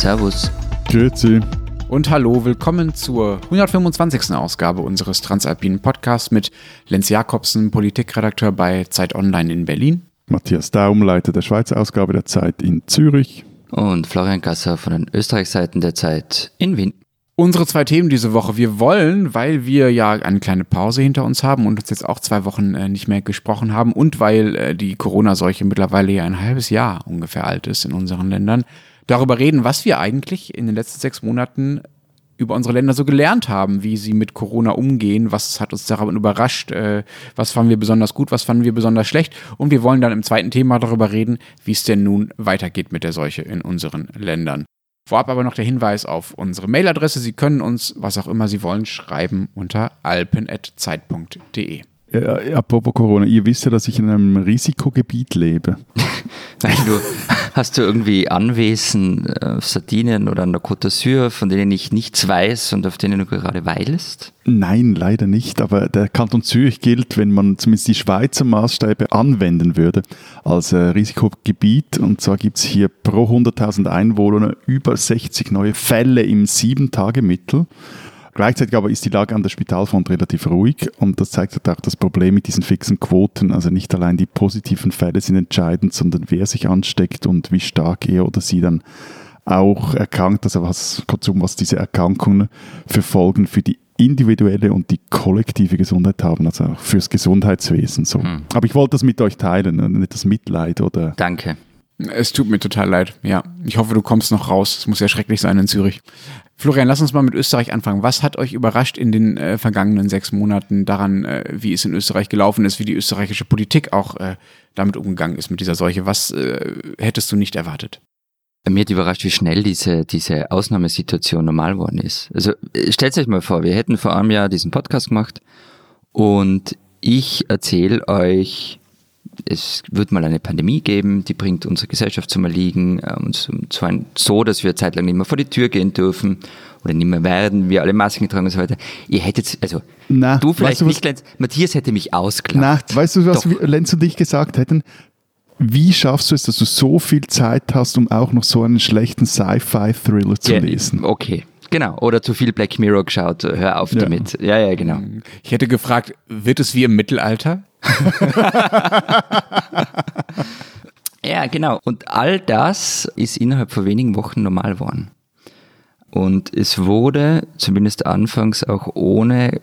Servus. Grüezi. Und hallo, willkommen zur 125. Ausgabe unseres Transalpinen Podcasts mit Lenz Jakobsen, Politikredakteur bei Zeit Online in Berlin. Matthias Daum, Leiter der Schweizer Ausgabe der Zeit in Zürich. Und Florian Gasser von den Österreichseiten der Zeit in Wien. Unsere zwei Themen diese Woche. Wir wollen, weil wir ja eine kleine Pause hinter uns haben und uns jetzt auch zwei Wochen äh, nicht mehr gesprochen haben und weil äh, die Corona-Seuche mittlerweile ja ein halbes Jahr ungefähr alt ist in unseren Ländern, darüber reden, was wir eigentlich in den letzten sechs Monaten über unsere Länder so gelernt haben, wie sie mit Corona umgehen, was hat uns daran überrascht, äh, was fanden wir besonders gut, was fanden wir besonders schlecht. Und wir wollen dann im zweiten Thema darüber reden, wie es denn nun weitergeht mit der Seuche in unseren Ländern. Vorab aber noch der Hinweis auf unsere Mailadresse. Sie können uns, was auch immer Sie wollen, schreiben unter alpen.zeit.de. Ja, apropos Corona, ihr wisst ja, dass ich in einem Risikogebiet lebe. Nein, du, hast du irgendwie Anwesen auf Sardinien oder an der Côte d'Azur, von denen ich nichts weiß und auf denen du gerade weilst? Nein, leider nicht. Aber der Kanton Zürich gilt, wenn man zumindest die Schweizer Maßstäbe anwenden würde, als äh, Risikogebiet. Und zwar gibt es hier pro 100.000 Einwohner über 60 neue Fälle im 7-Tage-Mittel. Gleichzeitig aber ist die Lage an der Spitalfront relativ ruhig und das zeigt halt auch das Problem mit diesen fixen Quoten. Also nicht allein die positiven Fälle sind entscheidend, sondern wer sich ansteckt und wie stark er oder sie dann auch erkrankt, also was, kurzum, was diese Erkrankungen für Folgen für die individuelle und die kollektive Gesundheit haben, also auch fürs Gesundheitswesen. So. Hm. Aber ich wollte das mit euch teilen und nicht das Mitleid oder. Danke. Es tut mir total leid. Ja, ich hoffe, du kommst noch raus. Es muss ja schrecklich sein in Zürich. Florian, lass uns mal mit Österreich anfangen. Was hat euch überrascht in den äh, vergangenen sechs Monaten daran, äh, wie es in Österreich gelaufen ist, wie die österreichische Politik auch äh, damit umgegangen ist mit dieser Seuche? Was äh, hättest du nicht erwartet? Mir hat überrascht, wie schnell diese, diese Ausnahmesituation normal geworden ist. Also stellt euch mal vor, wir hätten vor einem Jahr diesen Podcast gemacht und ich erzähle euch es wird mal eine Pandemie geben, die bringt unsere Gesellschaft zum Erliegen, äh, und zwar so, dass wir zeitlang nicht mehr vor die Tür gehen dürfen oder nicht mehr werden, wir alle Masken tragen und so weiter. Ihr hättet, also Na, du vielleicht weißt du, nicht, Lenz, Matthias hätte mich ausgelacht. Na, weißt du, was Doch. Lenz und ich gesagt hätten? Wie schaffst du es, dass du so viel Zeit hast, um auch noch so einen schlechten Sci-Fi-Thriller zu ja, lesen? Okay, Genau, oder zu viel Black Mirror geschaut, hör auf ja. damit. Ja, ja, genau. Ich hätte gefragt, wird es wie im Mittelalter? ja, genau. Und all das ist innerhalb von wenigen Wochen normal geworden. Und es wurde, zumindest anfangs, auch ohne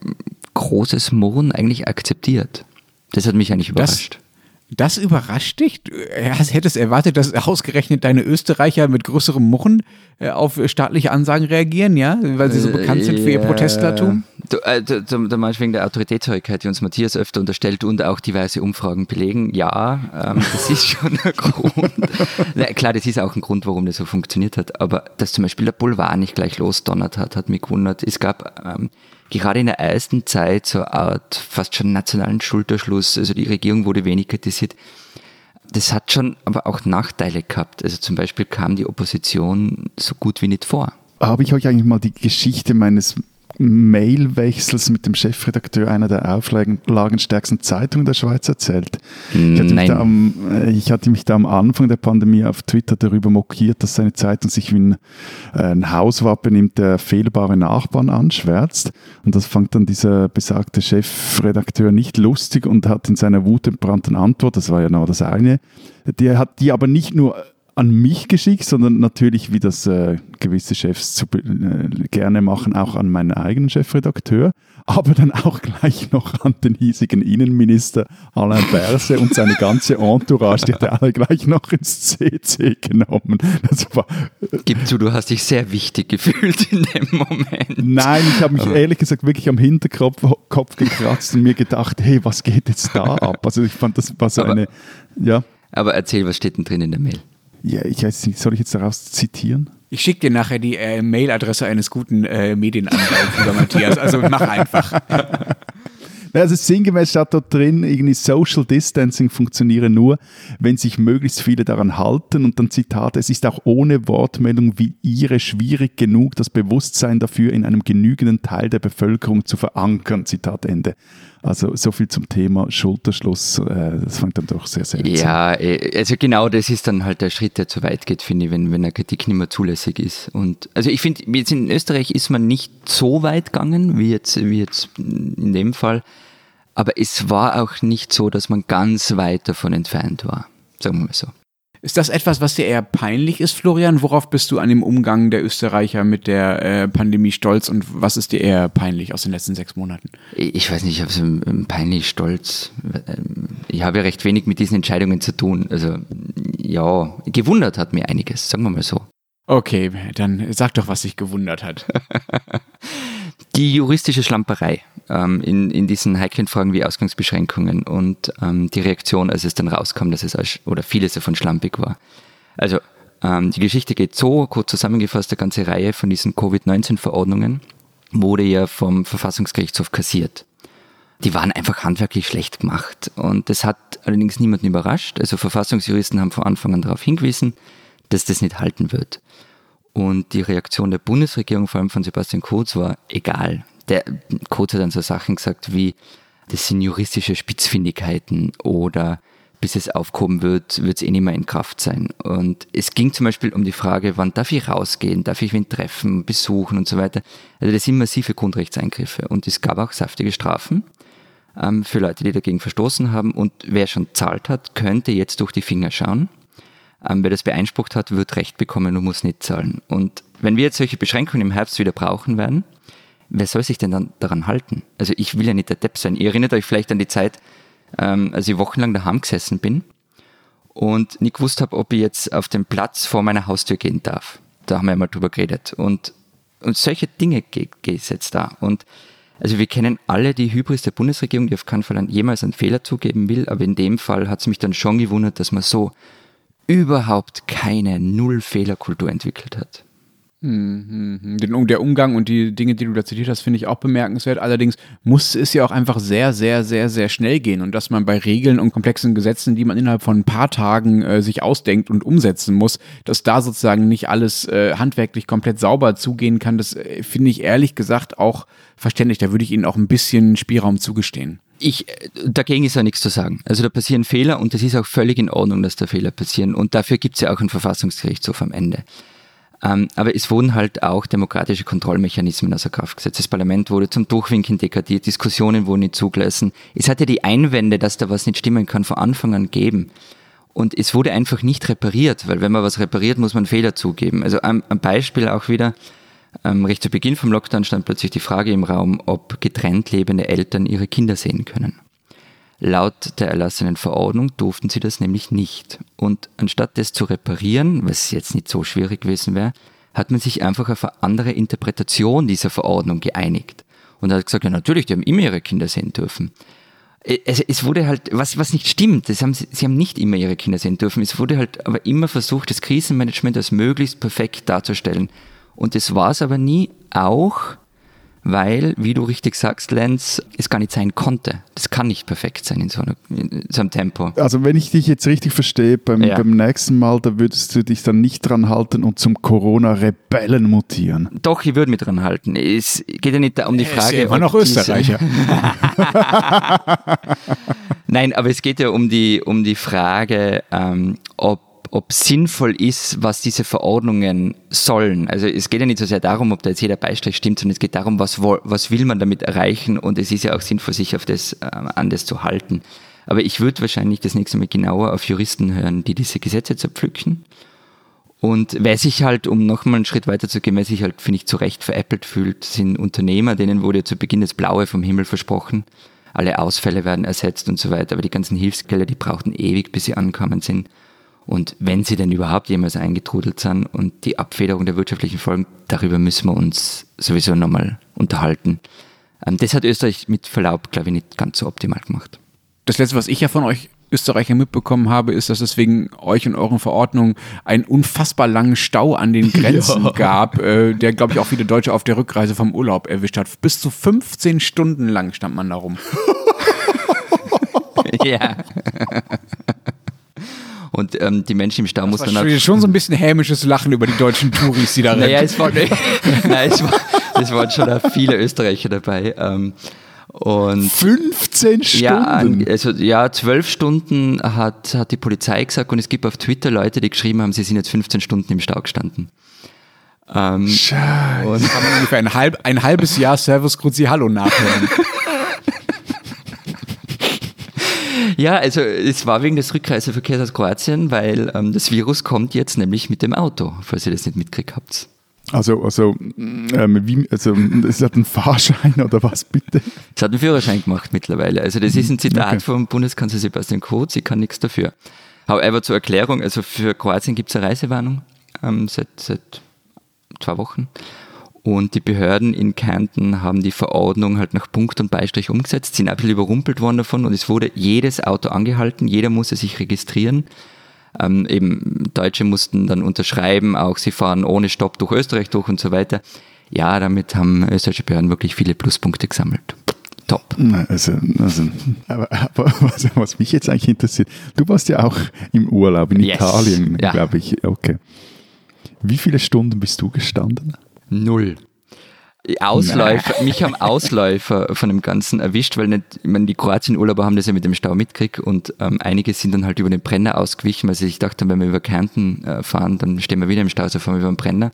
großes Murren eigentlich akzeptiert. Das hat mich eigentlich überrascht. Das das überrascht dich? Du hättest erwartet, dass ausgerechnet deine Österreicher mit größerem Muchen äh, auf staatliche Ansagen reagieren, ja? Weil sie so bekannt sind für ihr Protestlertum? Du, äh, du, du meinst wegen der Autoritätshäufigkeit, die uns Matthias öfter unterstellt und auch diverse Umfragen belegen. Ja, ähm, das ist schon ein Grund. Na, klar, das ist auch ein Grund, warum das so funktioniert hat. Aber dass zum Beispiel der Boulevard nicht gleich losdonnert hat, hat mich gewundert. Es gab ähm, gerade in der ersten Zeit so eine Art fast schon nationalen Schulterschluss. Also die Regierung wurde wenig kritisiert. Das hat schon aber auch Nachteile gehabt. Also zum Beispiel kam die Opposition so gut wie nicht vor. Habe ich euch eigentlich mal die Geschichte meines Mailwechsels mit dem Chefredakteur einer der auflagenstärksten Zeitungen der Schweiz erzählt. Ich hatte, Nein. Am, äh, ich hatte, mich da am Anfang der Pandemie auf Twitter darüber mokiert, dass seine Zeitung sich wie ein, äh, ein Hauswappen nimmt, der fehlbare Nachbarn anschwärzt. Und das fand dann dieser besagte Chefredakteur nicht lustig und hat in seiner wutentbrannten Antwort, das war ja noch das eine, der hat die aber nicht nur an mich geschickt, sondern natürlich, wie das äh, gewisse Chefs zu, äh, gerne machen, auch an meinen eigenen Chefredakteur, aber dann auch gleich noch an den hiesigen Innenminister Alain Berse und seine ganze Entourage, die hat er alle gleich noch ins CC genommen. War, äh, Gib zu, du hast dich sehr wichtig gefühlt in dem Moment. Nein, ich habe mich aber ehrlich gesagt wirklich am Hinterkopf Kopf gekratzt und mir gedacht, hey, was geht jetzt da ab? Also ich fand, das war so aber, eine, ja. Aber erzähl, was steht denn drin in der Mail? Ja, ich weiß nicht, soll ich jetzt daraus zitieren? Ich schicke dir nachher die äh, Mailadresse eines guten äh, Medienanwalts, lieber Matthias. Also mach einfach. Also sinngemäß steht dort drin, irgendwie Social Distancing funktioniere nur, wenn sich möglichst viele daran halten. Und dann Zitat, es ist auch ohne Wortmeldung wie ihre schwierig genug, das Bewusstsein dafür in einem genügenden Teil der Bevölkerung zu verankern. Zitat Ende. Also so viel zum Thema Schulterschluss, äh, das fand dann doch sehr seltsam. Ja, äh, also genau das ist dann halt der Schritt, der zu weit geht, finde ich, wenn, wenn eine Kritik nicht mehr zulässig ist. Und also ich finde, jetzt in Österreich ist man nicht so weit gegangen, wie jetzt, wie jetzt in dem Fall. Aber es war auch nicht so, dass man ganz weit davon entfernt war. Sagen wir mal so. Ist das etwas, was dir eher peinlich ist, Florian? Worauf bist du an dem Umgang der Österreicher mit der äh, Pandemie stolz und was ist dir eher peinlich aus den letzten sechs Monaten? Ich weiß nicht, ich habe so peinlich stolz. Ähm, ich habe ja recht wenig mit diesen Entscheidungen zu tun. Also ja, gewundert hat mir einiges, sagen wir mal so. Okay, dann sag doch, was dich gewundert hat. Die juristische Schlamperei ähm, in, in diesen heiklen Fragen wie Ausgangsbeschränkungen und ähm, die Reaktion, als es dann rauskam, dass es als, oder vieles davon schlampig war. Also ähm, die Geschichte geht so, kurz zusammengefasst, eine ganze Reihe von diesen Covid-19-Verordnungen wurde ja vom Verfassungsgerichtshof kassiert. Die waren einfach handwerklich schlecht gemacht und das hat allerdings niemanden überrascht. Also Verfassungsjuristen haben von Anfang an darauf hingewiesen, dass das nicht halten wird. Und die Reaktion der Bundesregierung, vor allem von Sebastian Kurz, war egal. Der Kurz hat dann so Sachen gesagt wie, das sind juristische Spitzfindigkeiten oder bis es aufgehoben wird, wird es eh nicht mehr in Kraft sein. Und es ging zum Beispiel um die Frage, wann darf ich rausgehen, darf ich wen treffen, besuchen und so weiter. Also das sind massive Grundrechtseingriffe. Und es gab auch saftige Strafen ähm, für Leute, die dagegen verstoßen haben. Und wer schon zahlt hat, könnte jetzt durch die Finger schauen ähm, wer das beeinsprucht hat, wird Recht bekommen und muss nicht zahlen. Und wenn wir jetzt solche Beschränkungen im Herbst wieder brauchen werden, wer soll sich denn dann daran halten? Also ich will ja nicht der Depp sein. Ihr erinnert euch vielleicht an die Zeit, ähm, als ich wochenlang daheim gesessen bin und nicht gewusst habe, ob ich jetzt auf den Platz vor meiner Haustür gehen darf. Da haben wir mal drüber geredet. Und, und solche Dinge geht es jetzt da. Und also wir kennen alle die Hybris der Bundesregierung, die auf keinen Fall jemals einen Fehler zugeben will, aber in dem Fall hat es mich dann schon gewundert, dass man so überhaupt keine Null-Fehler-Kultur entwickelt hat. Mhm. Der Umgang und die Dinge, die du da zitiert hast, finde ich auch bemerkenswert. Allerdings muss es ja auch einfach sehr, sehr, sehr, sehr schnell gehen und dass man bei Regeln und komplexen Gesetzen, die man innerhalb von ein paar Tagen äh, sich ausdenkt und umsetzen muss, dass da sozusagen nicht alles äh, handwerklich komplett sauber zugehen kann, das äh, finde ich ehrlich gesagt auch verständlich. Da würde ich Ihnen auch ein bisschen Spielraum zugestehen. Ich, dagegen ist ja nichts zu sagen. Also da passieren Fehler und es ist auch völlig in Ordnung, dass da Fehler passieren. Und dafür gibt es ja auch einen Verfassungsgerichtshof am Ende. Ähm, aber es wurden halt auch demokratische Kontrollmechanismen außer Kraft gesetzt. Das Parlament wurde zum Durchwinken degradiert, Diskussionen wurden nicht zugelassen. Es hatte die Einwände, dass da was nicht stimmen kann, von Anfang an geben. Und es wurde einfach nicht repariert, weil wenn man was repariert, muss man Fehler zugeben. Also ein, ein Beispiel auch wieder, ähm, recht zu Beginn vom Lockdown stand plötzlich die Frage im Raum, ob getrennt lebende Eltern ihre Kinder sehen können. Laut der erlassenen Verordnung durften sie das nämlich nicht. Und anstatt das zu reparieren, was jetzt nicht so schwierig gewesen wäre, hat man sich einfach auf eine andere Interpretation dieser Verordnung geeinigt. Und hat gesagt, ja natürlich, die haben immer ihre Kinder sehen dürfen. Also es wurde halt, was, was nicht stimmt, haben sie haben nicht immer ihre Kinder sehen dürfen. Es wurde halt aber immer versucht, das Krisenmanagement als möglichst perfekt darzustellen. Und das war es aber nie, auch weil, wie du richtig sagst, Lenz, es gar nicht sein konnte. Das kann nicht perfekt sein in so, einer, in so einem Tempo. Also wenn ich dich jetzt richtig verstehe, beim, ja. beim nächsten Mal, da würdest du dich dann nicht dran halten und zum Corona-Rebellen mutieren. Doch, ich würde mich dran halten. Es geht ja nicht um die Frage... Ist immer noch Österreicher. Nein, aber es geht ja um die, um die Frage, ähm, ob ob sinnvoll ist, was diese Verordnungen sollen. Also es geht ja nicht so sehr darum, ob da jetzt jeder Beistrich stimmt, sondern es geht darum, was, was will man damit erreichen und es ist ja auch sinnvoll, sich auf das, äh, an das zu halten. Aber ich würde wahrscheinlich das nächste Mal genauer auf Juristen hören, die diese Gesetze zerpflücken. Und wer sich halt, um nochmal einen Schritt weiter zu gehen, wer sich halt, finde ich, zu Recht veräppelt fühlt, sind Unternehmer, denen wurde ja zu Beginn das Blaue vom Himmel versprochen. Alle Ausfälle werden ersetzt und so weiter, aber die ganzen Hilfsgelder, die brauchten ewig, bis sie angekommen sind. Und wenn sie denn überhaupt jemals eingetrudelt sind und die Abfederung der wirtschaftlichen Folgen, darüber müssen wir uns sowieso nochmal unterhalten. Ähm, das hat Österreich mit Verlaub, glaube ich, nicht ganz so optimal gemacht. Das letzte, was ich ja von euch Österreicher mitbekommen habe, ist, dass es wegen euch und euren Verordnungen einen unfassbar langen Stau an den Grenzen ja. gab, äh, der, glaube ich, auch viele Deutsche auf der Rückreise vom Urlaub erwischt hat. Bis zu 15 Stunden lang stand man da rum. ja. Und ähm, die Menschen im Stau mussten dann auch. schon so ein bisschen hämisches Lachen über die deutschen Touris, die da Naja, rennen. es, war, nein, es, war, es waren schon viele Österreicher dabei. Ähm, und 15 ja, Stunden. also ja, zwölf Stunden hat, hat die Polizei gesagt und es gibt auf Twitter Leute, die geschrieben haben, sie sind jetzt 15 Stunden im Stau gestanden. Ähm, Scheiße. und man ungefähr ein, halb, ein halbes Jahr Servus Grüezi Hallo nachhören. ja, also es war wegen des Rückreiseverkehrs aus Kroatien, weil ähm, das Virus kommt jetzt nämlich mit dem Auto, falls ihr das nicht mitgekriegt habt. Also, also, ähm, wie, also, es hat einen Fahrschein oder was bitte? Es hat einen Führerschein gemacht mittlerweile. Also das ist ein Zitat Okay. vom Bundeskanzler Sebastian Kurz, ich kann nichts dafür. However, zur Erklärung, also für Kroatien gibt es eine Reisewarnung ähm, seit, seit zwei Wochen. Und die Behörden in Kärnten haben die Verordnung halt nach Punkt und Beistrich umgesetzt, sind ein bisschen überrumpelt worden davon und es wurde jedes Auto angehalten, jeder musste sich registrieren. Ähm, eben Deutsche mussten dann unterschreiben, auch sie fahren ohne Stopp durch Österreich durch und so weiter. Ja, damit haben österreichische Behörden wirklich viele Pluspunkte gesammelt. Top. Also, also aber, aber was, was mich jetzt eigentlich interessiert, du warst ja auch im Urlaub in Yes. Italien, Ja. glaube ich. Okay. Wie viele Stunden bist du gestanden? Null. Ausläufer, mich haben Ausläufer von dem Ganzen erwischt, weil nicht, ich meine, die Kroatien-Urlauber haben das ja mit dem Stau mitgekriegt und ähm, einige sind dann halt über den Brenner ausgewichen, weil sie sich dachten, wenn wir über Kärnten äh, fahren, dann stehen wir wieder im Stau, also fahren wir über den Brenner.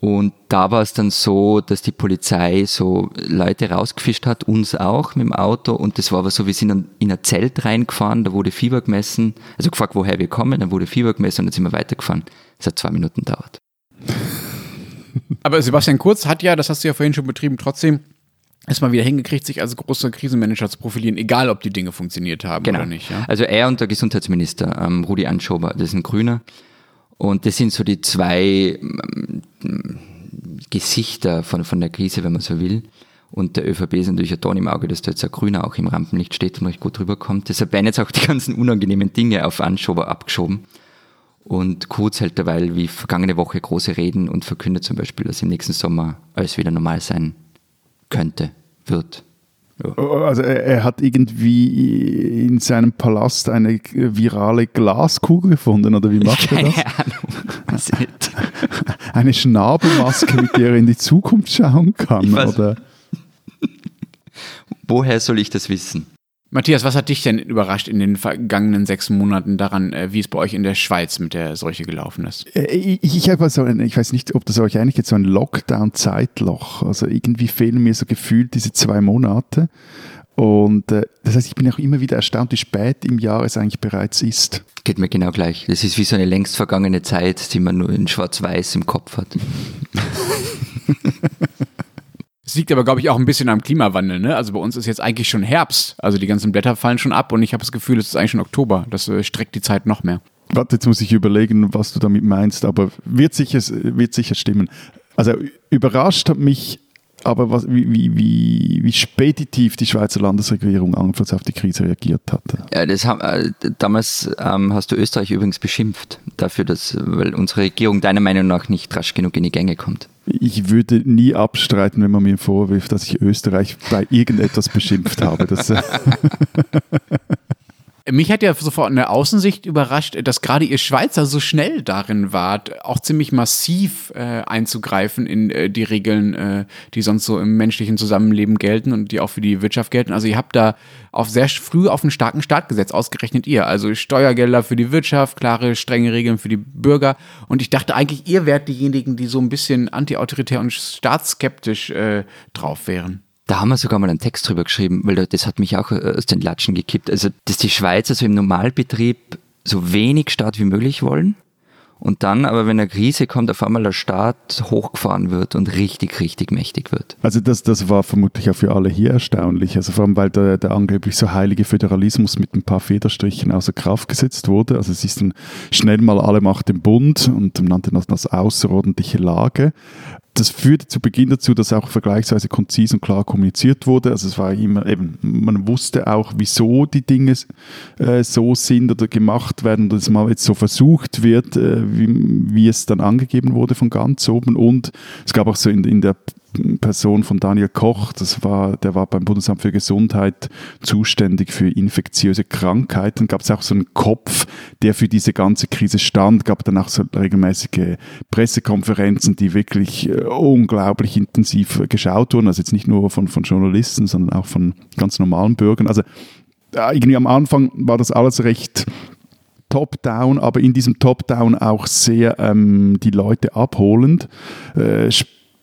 Und da war es dann so, dass die Polizei so Leute rausgefischt hat, uns auch mit dem Auto. Und das war aber so, wir sind dann in ein Zelt reingefahren, da wurde Fieber gemessen, also gefragt, woher wir kommen, dann wurde Fieber gemessen und dann sind wir weitergefahren. Das hat zwei Minuten gedauert. Aber Sebastian Kurz hat ja, das hast du ja vorhin schon betrieben, trotzdem erstmal wieder hingekriegt, sich als großer Krisenmanager zu profilieren, egal ob die Dinge funktioniert haben oder nicht. Ja? Also er und der Gesundheitsminister, ähm, Rudi Anschober, das ist ein Grüner. Und das sind so die zwei ähm, Gesichter von, von der Krise, wenn man so will. Und der ÖVP ist natürlich ein Ton im Auge, dass da jetzt ein Grüner auch im Rampenlicht steht und recht gut rüberkommt. Deshalb werden jetzt auch die ganzen unangenehmen Dinge auf Anschober abgeschoben. Und Kurz hält derweil wie vergangene Woche große Reden und verkündet zum Beispiel, dass im nächsten Sommer alles wieder normal sein könnte, wird. Ja. Also er, er hat irgendwie in seinem Palast eine virale Glaskugel gefunden, oder wie macht er das? Keine Ahnung. Eine Schnabelmaske, mit der er in die Zukunft schauen kann, oder? Woher soll ich das wissen? Matthias, was hat dich denn überrascht in den vergangenen sechs Monaten daran, äh, wie es bei euch in der Schweiz mit der Seuche gelaufen ist? Äh, Ich, ich, habe so ein, ich weiß nicht, ob das euch eigentlich jetzt so ein Lockdown-Zeitloch. Also irgendwie fehlen mir so gefühlt diese zwei Monate. Und äh, das heißt, ich bin auch immer wieder erstaunt, wie spät im Jahr es eigentlich bereits ist. Geht mir genau gleich. Das ist wie so eine längst vergangene Zeit, die man nur in Schwarz-Weiß im Kopf hat. Es liegt aber, glaube ich, auch ein bisschen am Klimawandel. Ne? Also bei uns ist jetzt eigentlich schon Herbst. Also die ganzen Blätter fallen schon ab und ich habe das Gefühl, es ist eigentlich schon Oktober. Das äh, streckt die Zeit noch mehr. Warte, jetzt muss ich überlegen, was du damit meinst, aber wird sicher, wird sicher stimmen. Also überrascht hat mich aber, was, wie, wie, wie, wie speditiv die Schweizer Landesregierung anfangs auf die Krise reagiert hatte. Ja, das haben, äh, damals ähm, hast du Österreich übrigens beschimpft dafür, dass, weil unsere Regierung deiner Meinung nach nicht rasch genug in die Gänge kommt. Ich würde nie abstreiten, wenn man mir vorwirft, dass ich Österreich bei irgendetwas beschimpft habe. Das, Mich hat ja sofort in der Außensicht überrascht, dass gerade ihr Schweizer so schnell darin wart, auch ziemlich massiv äh, einzugreifen in äh, die Regeln, äh, die sonst so im menschlichen Zusammenleben gelten und die auch für die Wirtschaft gelten. Also ihr habt da auf sehr früh auf einen starken Start gesetzt, ausgerechnet ihr. Also Steuergelder für die Wirtschaft, klare, strenge Regeln für die Bürger. Und ich dachte eigentlich, ihr wärt diejenigen, die so ein bisschen antiautoritär und staatsskeptisch äh, drauf wären. Da haben wir sogar mal einen Text drüber geschrieben, weil das hat mich auch äh, aus den Latschen gekippt. Also, dass die Schweizer so im Normalbetrieb so wenig Staat wie möglich wollen und dann aber, wenn eine Krise kommt, auf einmal der Staat hochgefahren wird und richtig, richtig mächtig wird. also das, das war vermutlich auch für alle hier erstaunlich. Also vor allem, weil der, der angeblich so heilige Föderalismus mit ein paar Federstrichen außer Kraft gesetzt wurde. Also es ist dann schnell mal alle Macht im Bund und man nannte das das außerordentliche Lage. Das führte zu Beginn dazu, dass auch vergleichsweise konzis und klar kommuniziert wurde. Also es war immer eben, man wusste auch, wieso die Dinge äh, so sind oder gemacht werden dass mal jetzt so versucht wird, äh, wie, wie es dann angegeben wurde von ganz oben. Und es gab auch so in, in der Person von Daniel Koch, das war, der war beim Bundesamt für Gesundheit zuständig für infektiöse Krankheiten. Gab es auch so einen Kopf, der für diese ganze Krise stand, gab dann auch so regelmäßige Pressekonferenzen, die wirklich äh, unglaublich intensiv geschaut wurden. Also jetzt nicht nur von, von Journalisten, sondern auch von ganz normalen Bürgern. Also irgendwie am Anfang war das alles recht top-down, aber in diesem top-down auch sehr ähm, die Leute abholend. Äh,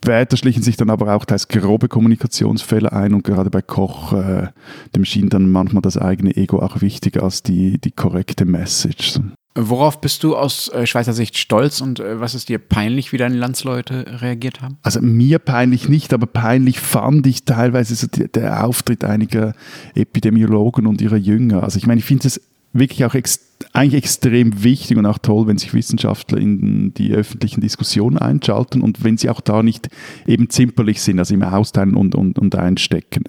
später schlichen sich dann aber auch teils grobe Kommunikationsfälle ein und gerade bei Koch, äh, dem schien dann manchmal das eigene Ego auch wichtiger als die, die korrekte Message. Worauf bist du aus äh, Schweizer Sicht stolz und äh, was ist dir peinlich, wie deine Landsleute reagiert haben? Also mir peinlich nicht, aber peinlich fand ich teilweise so die, der Auftritt einiger Epidemiologen und ihrer Jünger. Also ich meine, ich finde es wirklich auch ex eigentlich extrem wichtig und auch toll, wenn sich Wissenschaftler in die öffentlichen Diskussionen einschalten und wenn sie auch da nicht eben zimperlich sind, also im Austeilen und, und, und einstecken.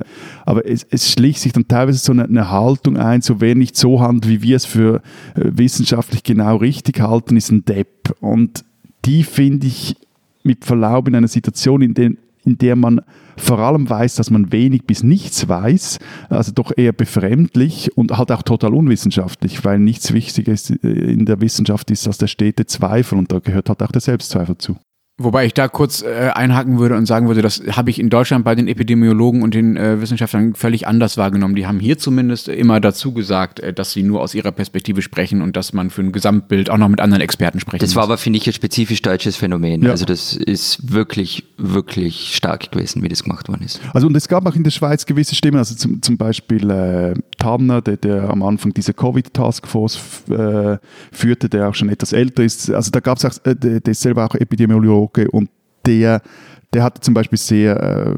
Aber es, es schlicht sich dann teilweise so eine, eine, Haltung ein, so wer nicht so handelt, wie wir es für äh, wissenschaftlich genau richtig halten, ist ein Depp. Und die finde ich mit Verlaub in einer Situation, in der in der man vor allem weiß, dass man wenig bis nichts weiß, also doch eher befremdlich und halt auch total unwissenschaftlich, weil nichts Wichtiges in der Wissenschaft ist als der stete Zweifel und da gehört halt auch der Selbstzweifel zu. Wobei ich da kurz äh, einhaken würde und sagen würde, das habe ich in Deutschland bei den Epidemiologen und den äh, Wissenschaftlern völlig anders wahrgenommen. Die haben hier zumindest immer dazu gesagt, äh, dass sie nur aus ihrer Perspektive sprechen und dass man für ein Gesamtbild auch noch mit anderen Experten sprechen Das muss. war aber, finde ich, ein spezifisch deutsches Phänomen. Ja. Also das ist wirklich, wirklich stark gewesen, wie das gemacht worden ist. Also und es gab auch in der Schweiz gewisse Stimmen, also zum, zum Beispiel äh, Tanner, der, der am Anfang diese Covid-Taskforce äh, führte, der auch schon etwas älter ist. Also da gab es auch, äh, der ist selber auch Epidemiologe und der, der hatte zum Beispiel sehr, äh,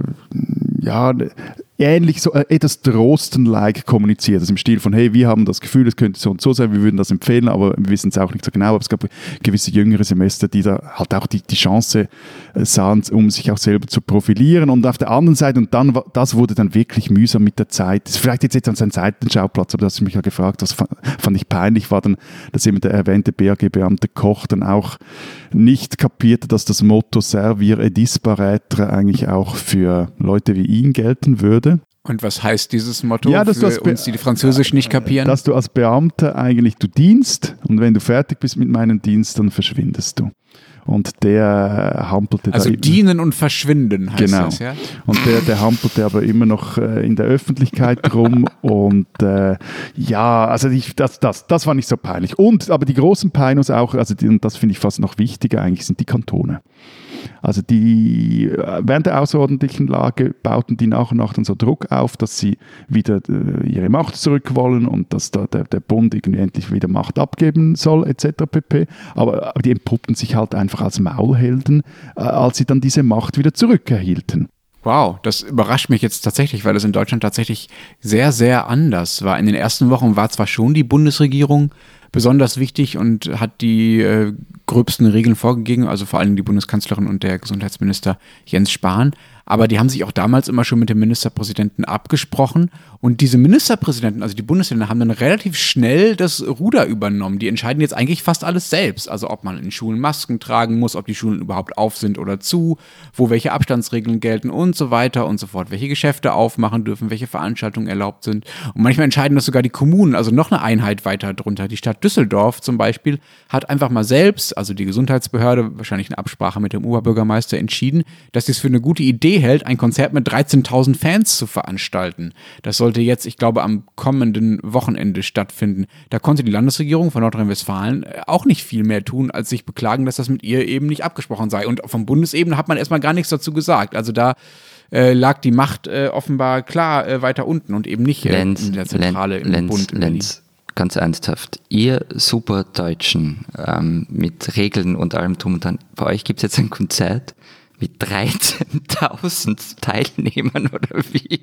ja, ähnlich so äh, etwas Drosten-like kommuniziert. Also im Stil von, hey, wir haben das Gefühl, es könnte so und so sein, wir würden das empfehlen, aber wir wissen es auch nicht so genau. Aber es gab gewisse jüngere Semester, die da halt auch die, die Chance äh, sahen, um sich auch selber zu profilieren. Und auf der anderen Seite, und dann, das wurde dann wirklich mühsam mit der Zeit. Vielleicht jetzt etwas ein Seitenschauplatz, aber das hast du mich ja gefragt, das fand ich peinlich, war dann, dass eben der erwähnte BAG-Beamte Koch dann auch nicht kapierte, dass das Motto Servir et disparaître eigentlich auch für Leute wie ihn gelten würde und was heißt dieses Motto ja, dass für uns, die, die Französisch nicht kapieren? Dass du als Beamter eigentlich du dienst und wenn du fertig bist mit meinem Dienst, dann verschwindest du. Und der hampelte also da. dienen und verschwinden heißt genau. das, ja? Und der, der hampelte aber immer noch äh, in der Öffentlichkeit rum. und äh, ja, also ich, das, das, das war nicht so peinlich. Und aber die großen Peinos auch, also die, und das finde ich fast noch wichtiger eigentlich, sind die Kantone. Also die, äh, während der außerordentlichen Lage bauten die nach und nach dann so Druck auf, dass sie wieder äh, ihre Macht zurück wollen und dass da der, der Bund irgendwie endlich wieder Macht abgeben soll, etc. pp. Aber, aber die entpuppten sich halt einfach als Maulhelden, äh, als sie dann diese Macht wieder zurückerhielten. Wow, das überrascht mich jetzt tatsächlich, weil es in Deutschland tatsächlich sehr, sehr anders war. In den ersten Wochen war zwar schon die Bundesregierung besonders wichtig und hat die äh, gröbsten Regeln vorgegeben, also vor allem die Bundeskanzlerin und der Gesundheitsminister Jens Spahn. Aber die haben sich auch damals immer schon mit dem Ministerpräsidenten abgesprochen. Und diese Ministerpräsidenten, also die Bundesländer, haben dann relativ schnell das Ruder übernommen. Die entscheiden jetzt eigentlich fast alles selbst. Also ob man in Schulen Masken tragen muss, ob die Schulen überhaupt auf sind oder zu, wo welche Abstandsregeln gelten und so weiter und so fort. Welche Geschäfte aufmachen dürfen, welche Veranstaltungen erlaubt sind. Und manchmal entscheiden das sogar die Kommunen, also noch eine Einheit weiter drunter. Die Stadt Düsseldorf zum Beispiel hat einfach mal selbst, also die Gesundheitsbehörde, wahrscheinlich in Absprache mit dem Oberbürgermeister, entschieden, dass sie es für eine gute Idee hält, ein Konzert mit 13.000 Fans zu veranstalten. Das sollte jetzt, ich glaube, am kommenden Wochenende stattfinden. Da konnte die Landesregierung von Nordrhein-Westfalen äh, auch nicht viel mehr tun, als sich beklagen, dass das mit ihr eben nicht abgesprochen sei. Und vom Bundesebene hat man erstmal gar nichts dazu gesagt. Also da äh, lag die Macht äh, offenbar klar äh, weiter unten und eben nicht Lenz, in der Zentrale Lenz, im Bund. Lenz, ganz ernsthaft, ihr Superdeutschen ähm, mit Regeln und allem drum und dran, bei euch gibt es jetzt ein Konzert mit 13.000 Teilnehmern oder wie?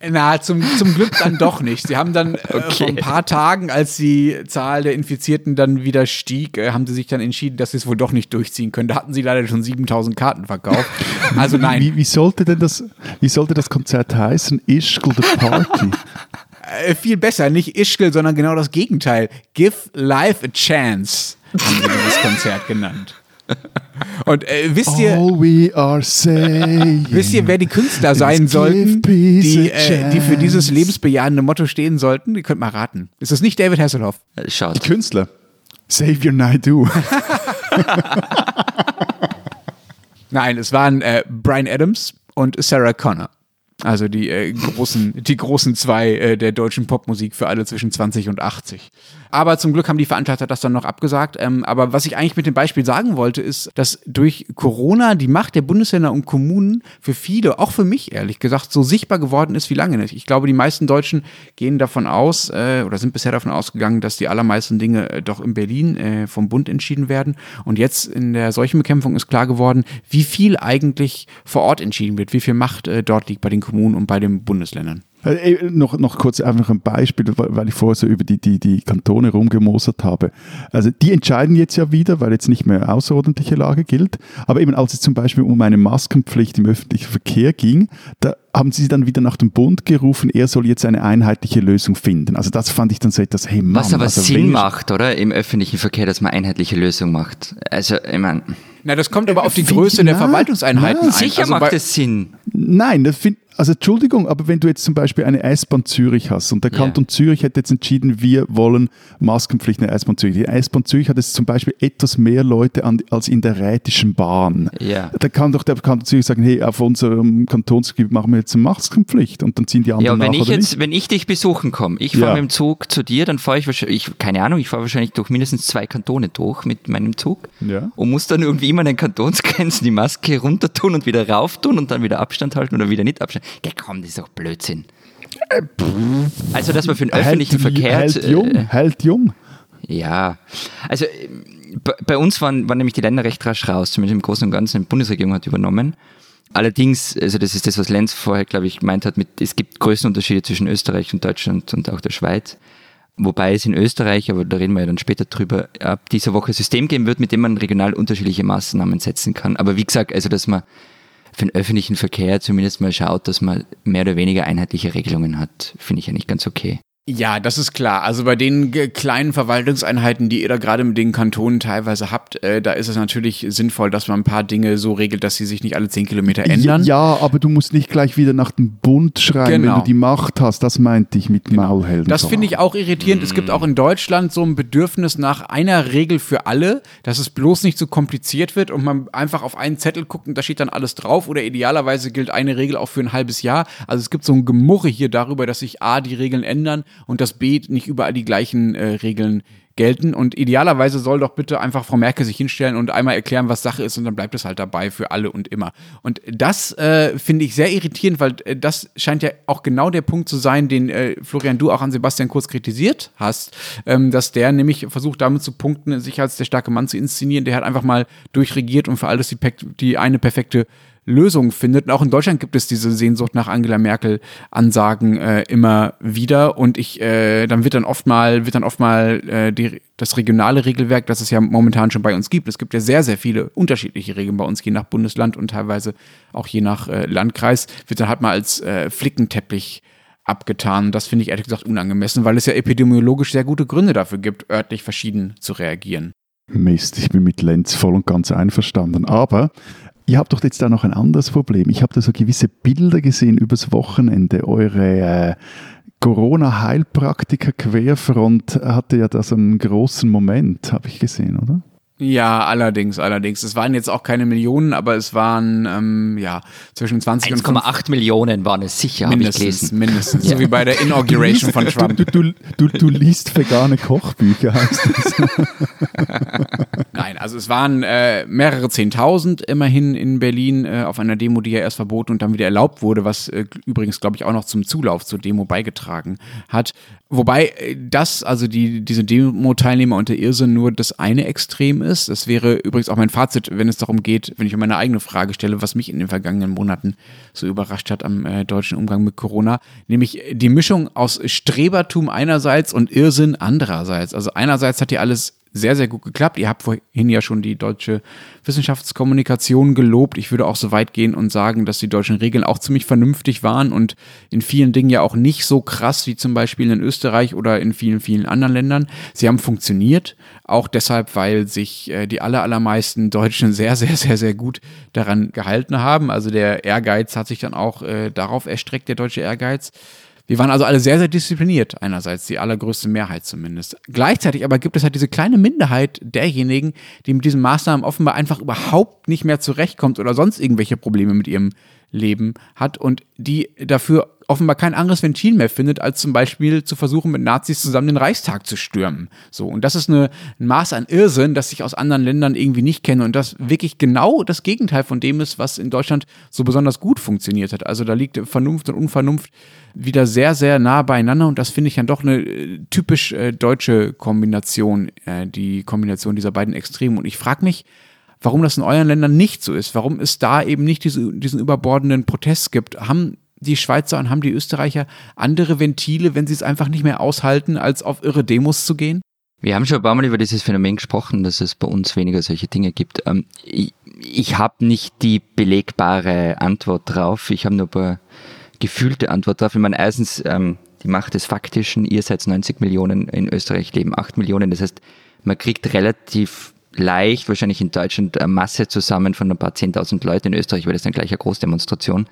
Na, zum, zum Glück dann doch nicht. Sie haben dann äh, okay. vor ein paar Tagen, als die Zahl der Infizierten dann wieder stieg, äh, haben sie sich dann entschieden, dass sie es wohl doch nicht durchziehen können. Da hatten sie leider schon 7000 Karten verkauft. Also nein. Wie, wie, sollte denn das, wie sollte das Konzert heißen? Ischgl the Party? äh, viel besser, nicht Ischgl, sondern genau das Gegenteil. Give Life a Chance, haben sie dieses Konzert genannt. Und äh, wisst ihr, All we are saying wisst ihr, wer die Künstler sein sollten, die, äh, die für dieses lebensbejahende Motto stehen sollten? Ihr könnt mal raten. Ist das nicht David Hasselhoff? Äh, Schade. Die Künstler. Xavier Naidoo. Nein, es waren äh, Brian Adams und Sarah Connor. Also die äh, großen, die großen zwei äh, der deutschen Popmusik für alle zwischen 20 und 80. Aber zum Glück haben die Veranstalter das dann noch abgesagt. Ähm, aber was ich eigentlich mit dem Beispiel sagen wollte, ist, dass durch Corona die Macht der Bundesländer und Kommunen für viele, auch für mich ehrlich gesagt, so sichtbar geworden ist wie lange nicht. Ich glaube, die meisten Deutschen gehen davon aus äh, oder sind bisher davon ausgegangen, dass die allermeisten Dinge äh, doch in Berlin äh, vom Bund entschieden werden. Und jetzt in der Seuchenbekämpfung ist klar geworden, wie viel eigentlich vor Ort entschieden wird, wie viel Macht äh, dort liegt bei den Kommunen und bei den Bundesländern. Äh, äh, noch, noch kurz einfach ein Beispiel, weil ich vorher so über die, die, die Kantone rumgemosert habe. Also die entscheiden jetzt ja wieder, weil jetzt nicht mehr außerordentliche Lage gilt. Aber eben als es zum Beispiel um eine Maskenpflicht im öffentlichen Verkehr ging, da haben sie dann wieder nach dem Bund gerufen, er soll jetzt eine einheitliche Lösung finden. Also das fand ich dann so etwas, hey Mann. Was aber also Sinn macht, oder? Im öffentlichen Verkehr, dass man einheitliche Lösungen macht. Also, ich meine, Na, das kommt aber auf die Größe der na, Verwaltungseinheiten na. ein. sicher Also macht es Sinn. Nein, das find, also Entschuldigung, aber wenn du jetzt zum Beispiel eine S-Bahn Zürich hast und der Ja. Kanton Zürich hätte jetzt entschieden, wir wollen Maskenpflicht in der S-Bahn Zürich. Die S-Bahn Zürich hat jetzt zum Beispiel etwas mehr Leute an, als in der Rätischen Bahn. Ja. Da kann doch der Kanton Zürich sagen, hey, auf unserem Kantonsgebiet machen wir jetzt eine Maskenpflicht und dann ziehen die Ja, anderen und wenn nach ich jetzt, nicht. wenn ich dich besuchen komme, ich fahre Ja. mit dem Zug zu dir, dann fahre ich wahrscheinlich, ich, keine Ahnung, ich fahre wahrscheinlich durch mindestens zwei Kantone durch mit meinem Zug Ja. und muss dann irgendwie immer an den Kantonsgrenzen die Maske runter tun und wieder rauf tun und dann wieder Abstand halten oder wieder nicht Abstand. Geh, komm, das ist doch Blödsinn. Also, dass man für den öffentlichen hält, Verkehr. hält äh, jung, hält jung. Ja, also bei- bei uns waren, waren nämlich die Länder recht rasch raus, zumindest im Großen und Ganzen. Die Bundesregierung hat übernommen. Allerdings, also das ist das, was Lenz vorher, glaube ich, gemeint hat, mit, es gibt Größenunterschiede zwischen Österreich und Deutschland und auch der Schweiz. Wobei es in Österreich, aber da reden wir ja dann später drüber, ab dieser Woche ein System geben wird, mit dem man regional unterschiedliche Maßnahmen setzen kann. Aber wie gesagt, also dass man für den öffentlichen Verkehr zumindest mal schaut, dass man mehr oder weniger einheitliche Regelungen hat, finde ich eigentlich ganz okay. Ja, das ist klar. Also bei den kleinen Verwaltungseinheiten, die ihr da gerade mit den Kantonen teilweise habt, äh, da ist es natürlich sinnvoll, dass man ein paar Dinge so regelt, dass sie sich nicht alle zehn Kilometer ändern. Ja, aber du musst nicht gleich wieder nach dem Bund schreien, wenn Genau. du die Macht hast. Das meinte ich mit Maulhelden. Das finde ich auch irritierend. Es gibt auch in Deutschland so ein Bedürfnis nach einer Regel für alle, dass es bloß nicht so kompliziert wird und man einfach auf einen Zettel guckt und da steht dann alles drauf oder idealerweise gilt eine Regel auch für ein halbes Jahr. Also es gibt so ein Gemurre hier darüber, dass sich A, die Regeln ändern und dass B, nicht überall die gleichen äh, Regeln gelten. Und idealerweise soll doch bitte einfach Frau Merkel sich hinstellen und einmal erklären, was Sache ist und dann bleibt es halt dabei für alle und immer. Und das äh, finde ich sehr irritierend, weil äh, das scheint ja auch genau der Punkt zu sein, den äh, Florian, du auch an Sebastian Kurz kritisiert hast, ähm, dass der nämlich versucht damit zu punkten, sich als der starke Mann zu inszenieren. Der hat einfach mal durchregiert und für alles die, die eine perfekte Lösung findet. Und auch in Deutschland gibt es diese Sehnsucht nach Angela Merkel Ansagen äh, immer wieder und ich äh, dann wird dann oft mal wird dann oft mal äh, die, das regionale Regelwerk, das es ja momentan schon bei uns gibt. Es gibt ja sehr sehr viele unterschiedliche Regeln bei uns je nach Bundesland und teilweise auch je nach äh, Landkreis wird dann halt mal als äh, Flickenteppich abgetan. Das finde ich ehrlich gesagt unangemessen, weil es ja epidemiologisch sehr gute Gründe dafür gibt, örtlich verschieden zu reagieren. Mist, ich bin mit Lenz voll und ganz einverstanden. Aber ihr habt doch jetzt da noch ein anderes Problem. Ich habe da so gewisse Bilder gesehen übers Wochenende. Eure äh, Corona-Heilpraktiker Querfront hatte ja da so einen großen Moment, habe ich gesehen, oder? Ja, allerdings, allerdings. Es waren jetzt auch keine Millionen, aber es waren ähm, ja zwischen 20 und 5 1,8 Millionen waren es sicher, mindestens, mindestens. So wie bei der Inauguration von Trump. Du, du, du, du liest vegane Kochbücher, heißt das. Nein, also es waren äh, mehrere Zehntausend immerhin in Berlin äh, auf einer Demo, die ja erst verboten und dann wieder erlaubt wurde, was äh, übrigens, glaube ich, auch noch zum Zulauf zur Demo beigetragen hat. Wobei äh, das, also die, diese Demo-Teilnehmer unter Irrsinn nur das eine Extrem ist. Das wäre übrigens auch mein Fazit, wenn es darum geht, wenn ich mir meine eigene Frage stelle, was mich in den vergangenen Monaten so überrascht hat am äh, deutschen Umgang mit Corona, nämlich die Mischung aus Strebertum einerseits und Irrsinn andererseits. Also einerseits hat hier alles sehr, sehr gut geklappt. Ihr habt vorhin ja schon die deutsche Wissenschaftskommunikation gelobt. Ich würde auch so weit gehen und sagen, dass die deutschen Regeln auch ziemlich vernünftig waren und in vielen Dingen ja auch nicht so krass wie zum Beispiel in Österreich oder in vielen, vielen anderen Ländern. Sie haben funktioniert, auch deshalb, weil sich äh, die aller, allermeisten Deutschen sehr, sehr, sehr, sehr gut daran gehalten haben. Also der Ehrgeiz hat sich dann auch äh, darauf erstreckt, der deutsche Ehrgeiz. Wir waren also alle sehr, sehr diszipliniert, einerseits, die allergrößte Mehrheit zumindest. Gleichzeitig aber gibt es halt diese kleine Minderheit derjenigen, die mit diesen Maßnahmen offenbar einfach überhaupt nicht mehr zurechtkommt oder sonst irgendwelche Probleme mit ihrem Leben hat und die dafür offenbar kein anderes Ventil mehr findet, als zum Beispiel zu versuchen, mit Nazis zusammen den Reichstag zu stürmen. So, und das ist eine, ein Maß an Irrsinn, das ich aus anderen Ländern irgendwie nicht kenne und das wirklich genau das Gegenteil von dem ist, was in Deutschland so besonders gut funktioniert hat. Also da liegt Vernunft und Unvernunft wieder sehr, sehr nah beieinander und das finde ich dann doch eine äh, typisch äh, deutsche Kombination, äh, die Kombination dieser beiden Extremen. Und ich frage mich, warum das in euren Ländern nicht so ist, warum es da eben nicht diese, diesen überbordenden Protest gibt. Haben die Schweizer und haben die Österreicher andere Ventile, wenn sie es einfach nicht mehr aushalten, als auf irre Demos zu gehen? Wir haben schon ein paar Mal über dieses Phänomen gesprochen, dass es bei uns weniger solche Dinge gibt. Ähm, ich, ich habe nicht die belegbare Antwort drauf. Ich habe nur ein paar gefühlte Antwort drauf. Ich meine, erstens ähm, die Macht des Faktischen. Ihr seid 90 Millionen, in Österreich leben 8 Millionen. Das heißt, man kriegt relativ leicht, wahrscheinlich in Deutschland, eine Masse zusammen von ein paar 10.000 Leuten. In Österreich wäre das dann gleich eine Großdemonstration.